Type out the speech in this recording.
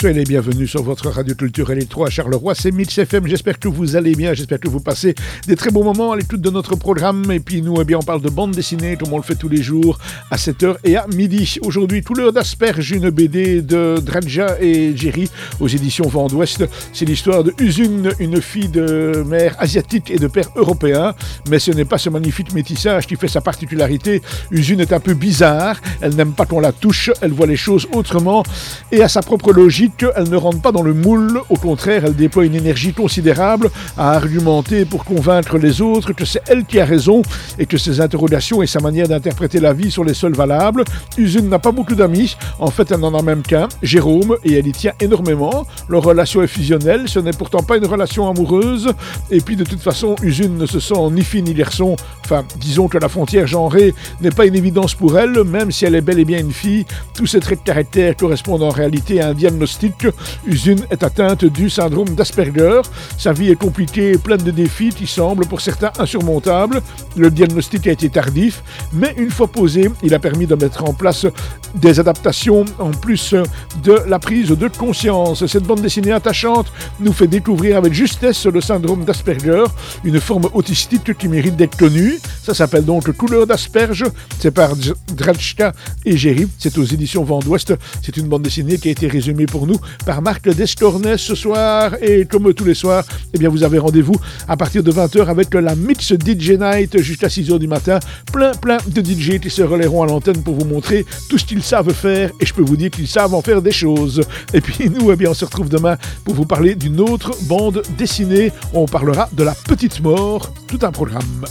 Soyez les bienvenus sur votre radio culturelle 3 à Charleroi, c'est Mix FM. J'espère que vous allez bien, j'espère que vous passez des très bons moments à l'écoute de notre programme. Et puis nous, eh bien, on parle de bande dessinée comme on le fait tous les jours à 7h et à midi. Aujourd'hui, tout l'heure d'asperge, une BD de Dradja et Jerry aux éditions Vent d'Ouest. C'est l'histoire de Usune, une fille de mère asiatique et de père européen. Mais ce n'est pas ce magnifique métissage qui fait sa particularité. Usune est un peu bizarre, elle n'aime pas qu'on la touche, elle voit les choses autrement et à sa propre logique, elle ne rentre pas dans le moule, au contraire, elle déploie une énergie considérable à argumenter pour convaincre les autres que c'est elle qui a raison et que ses interrogations et sa manière d'interpréter la vie sont les seules valables. Usune n'a pas beaucoup d'amis, en fait elle n'en a même qu'un, Jérôme, et elle y tient énormément. Leur relation est fusionnelle, ce n'est pourtant pas une relation amoureuse, et puis de toute façon, Usune ne se sent ni fille ni garçon, enfin disons que la frontière genrée n'est pas une évidence pour elle, même si elle est bel et bien une fille, tous ces traits de caractère correspondent en réalité à un diagnostic. Usune est atteinte du syndrome d'Asperger. Sa vie est compliquée et pleine de défis qui semblent pour certains insurmontables. Le diagnostic a été tardif, mais une fois posé, il a permis de mettre en place des adaptations en plus de la prise de conscience. Cette bande dessinée attachante nous fait découvrir avec justesse le syndrome d'Asperger, une forme autistique qui mérite d'être connue. Ça s'appelle donc Couleur d'asperge. C'est par Drachka et Jerry. C'est aux éditions Vent d'Ouest. C'est une bande dessinée qui a été résumée pour nous par Marc Descornet ce soir. Et comme tous les soirs, eh bien, vous avez rendez-vous à partir de 20h avec la Mix DJ Night jusqu'à 6h du matin. Plein, plein de DJ qui se relayeront à l'antenne pour vous montrer tout ce qu'ils savent faire. Et je peux vous dire qu'ils savent en faire des choses. Et puis nous, eh bien, on se retrouve demain pour vous parler d'une autre bande dessinée. On parlera de la petite mort. Tout un programme.